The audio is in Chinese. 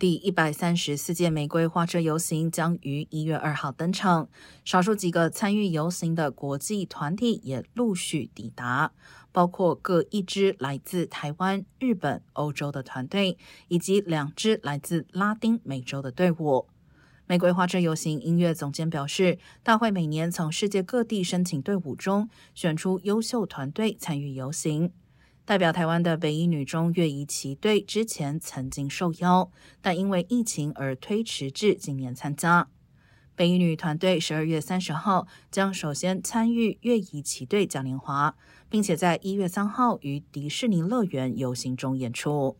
第一百三十四届玫瑰花车游行将于一月二号登场，少数几个参与游行的国际团体也陆续抵达，包括各一支来自台湾、日本、欧洲的团队，以及两支来自拉丁美洲的队伍。玫瑰花车游行音乐总监表示，大会每年从世界各地申请队伍中选出优秀团队参与游行。代表台湾的北一女中乐仪旗队之前曾经受邀，但因为疫情而推迟至今年参加。北一女团队十二月三十号将首先参与乐仪旗队嘉年华，并且在一月三号于迪士尼乐园游行中演出。